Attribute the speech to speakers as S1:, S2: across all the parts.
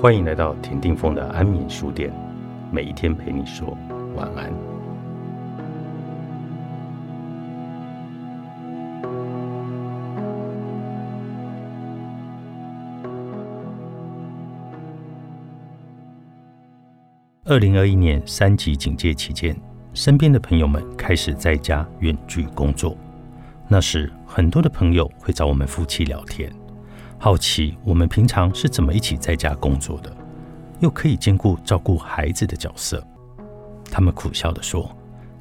S1: 欢迎来到田定峰的安眠书店，每一天陪你说晚安。二零二一年三级警戒期间，身边的朋友们开始在家远距工作。那时，很多的朋友会找我们夫妻聊天。好奇我们平常是怎么一起在家工作的，又可以兼顾照顾孩子的角色。他们苦笑地说：“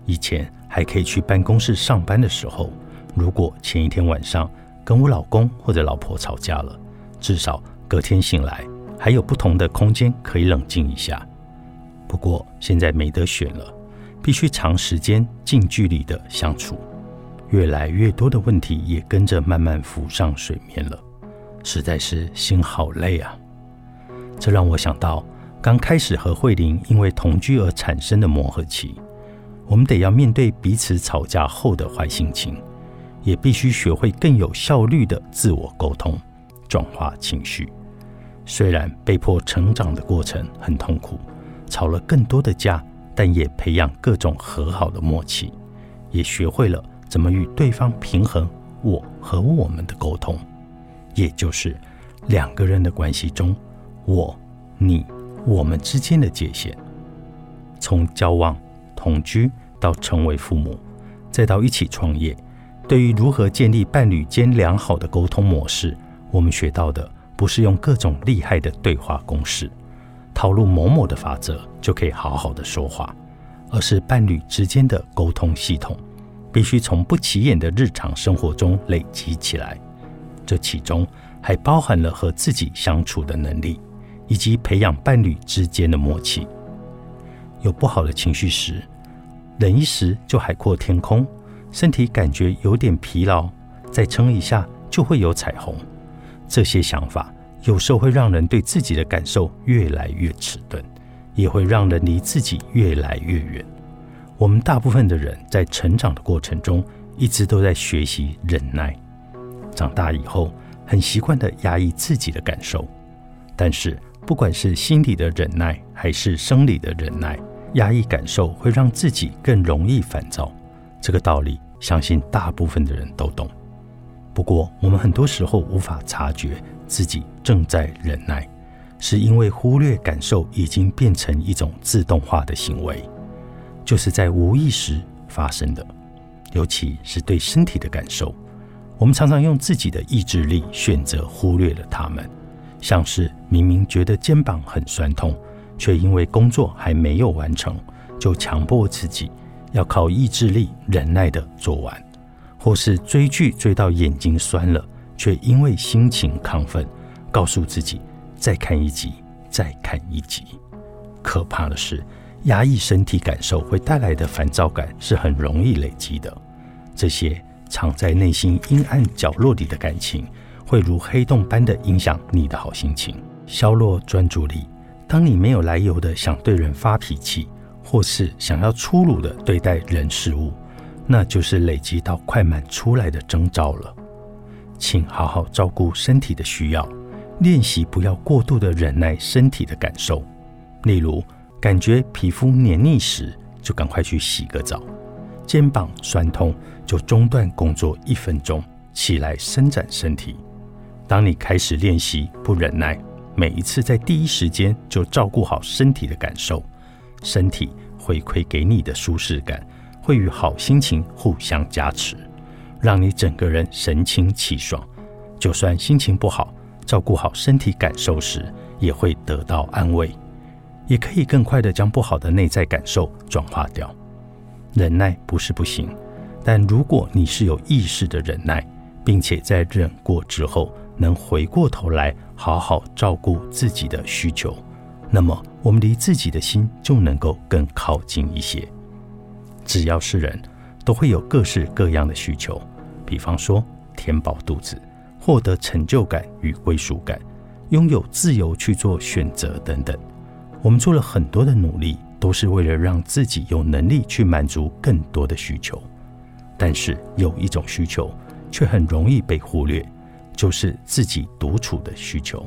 S1: 以前还可以去办公室上班的时候，如果前一天晚上跟我老公或者老婆吵架了，至少隔天醒来还有不同的空间可以冷静一下。不过现在没得选了，必须长时间近距离的相处，越来越多的问题也跟着慢慢浮上水面了。”实在是心好累啊！这让我想到刚开始和慧玲因为同居而产生的磨合期，我们得要面对彼此吵架后的坏心情，也必须学会更有效率的自我沟通，转化情绪。虽然被迫成长的过程很痛苦，吵了更多的架，但也培养各种和好的默契，也学会了怎么与对方平衡我和我们的沟通。也就是两个人的关系中，我、你、我们之间的界限，从交往、同居到成为父母，再到一起创业，对于如何建立伴侣间良好的沟通模式，我们学到的不是用各种厉害的对话公式，套路某某的法则就可以好好的说话，而是伴侣之间的沟通系统，必须从不起眼的日常生活中累积起来。这其中还包含了和自己相处的能力，以及培养伴侣之间的默契。有不好的情绪时，忍一时就海阔天空；身体感觉有点疲劳，再撑一下就会有彩虹。这些想法有时候会让人对自己的感受越来越迟钝，也会让人离自己越来越远。我们大部分的人在成长的过程中，一直都在学习忍耐。长大以后，很习惯的压抑自己的感受，但是不管是心理的忍耐还是生理的忍耐，压抑感受会让自己更容易烦躁。这个道理，相信大部分的人都懂。不过，我们很多时候无法察觉自己正在忍耐，是因为忽略感受已经变成一种自动化的行为，就是在无意识发生的，尤其是对身体的感受。我们常常用自己的意志力选择忽略了他们，像是明明觉得肩膀很酸痛，却因为工作还没有完成，就强迫自己要靠意志力忍耐的做完；或是追剧追到眼睛酸了，却因为心情亢奋，告诉自己再看一集，再看一集。可怕的是，压抑身体感受会带来的烦躁感是很容易累积的，这些。藏在内心阴暗角落里的感情，会如黑洞般的影响你的好心情，削弱专注力。当你没有来由的想对人发脾气，或是想要粗鲁的对待人事物，那就是累积到快满出来的征兆了。请好好照顾身体的需要，练习不要过度的忍耐身体的感受。例如，感觉皮肤黏腻时，就赶快去洗个澡。肩膀酸痛，就中断工作一分钟，起来伸展身体。当你开始练习不忍耐，每一次在第一时间就照顾好身体的感受，身体回馈给你的舒适感，会与好心情互相加持，让你整个人神清气爽。就算心情不好，照顾好身体感受时，也会得到安慰，也可以更快的将不好的内在感受转化掉。忍耐不是不行，但如果你是有意识的忍耐，并且在忍过之后能回过头来好好照顾自己的需求，那么我们离自己的心就能够更靠近一些。只要是人，都会有各式各样的需求，比方说填饱肚子、获得成就感与归属感、拥有自由去做选择等等。我们做了很多的努力。都是为了让自己有能力去满足更多的需求，但是有一种需求却很容易被忽略，就是自己独处的需求。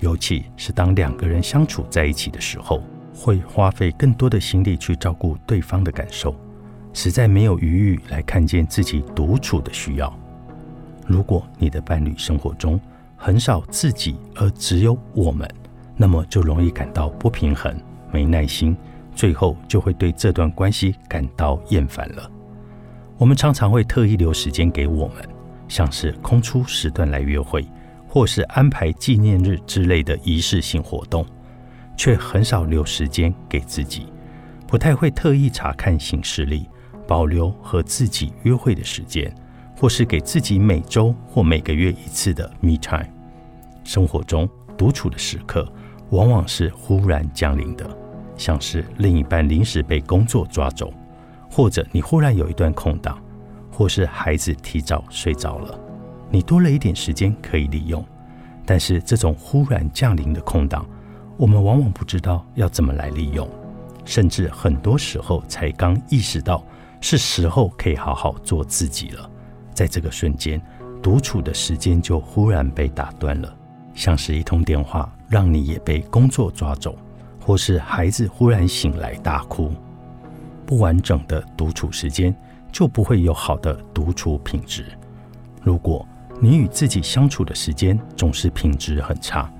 S1: 尤其是当两个人相处在一起的时候，会花费更多的心力去照顾对方的感受，实在没有余裕来看见自己独处的需要。如果你的伴侣生活中很少自己，而只有我们，那么就容易感到不平衡、没耐心，最后就会对这段关系感到厌烦了。我们常常会特意留时间给我们，像是空出时段来约会，或是安排纪念日之类的仪式性活动，却很少留时间给自己，不太会特意查看行事历，保留和自己约会的时间。或是给自己每周或每个月一次的 me time，生活中独处的时刻往往是忽然降临的，像是另一半临时被工作抓走，或者你忽然有一段空档，或是孩子提早睡着了，你多了一点时间可以利用。但是这种忽然降临的空档，我们往往不知道要怎么来利用，甚至很多时候才刚意识到是时候可以好好做自己了。在这个瞬间，独处的时间就忽然被打断了，像是一通电话让你也被工作抓走，或是孩子忽然醒来大哭。不完整的独处时间，就不会有好的独处品质。如果你与自己相处的时间总是品质很差，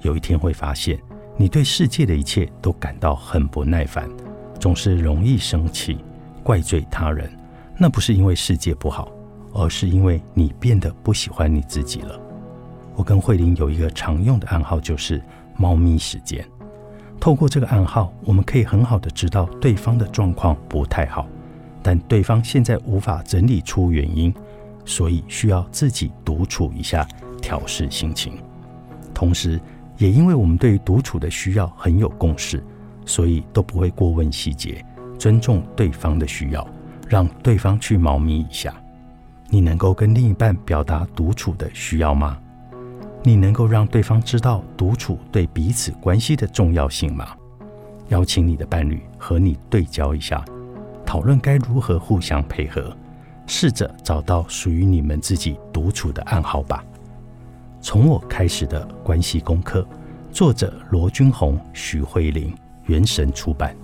S1: 有一天会发现，你对世界的一切都感到很不耐烦，总是容易生气、怪罪他人。那不是因为世界不好。而是因为你变得不喜欢你自己了。我跟慧玲有一个常用的暗号，就是“猫咪时间”。透过这个暗号，我们可以很好的知道对方的状况不太好，但对方现在无法整理出原因，所以需要自己独处一下，调试心情。同时，也因为我们对于独处的需要很有共识，所以都不会过问细节，尊重对方的需要，让对方去猫咪一下。你能够跟另一半表达独处的需要吗？你能够让对方知道独处对彼此关系的重要性吗？邀请你的伴侣和你对焦一下，讨论该如何互相配合，试着找到属于你们自己独处的暗号吧。从我开始的关系功课，作者罗君红、徐慧玲，原神出版。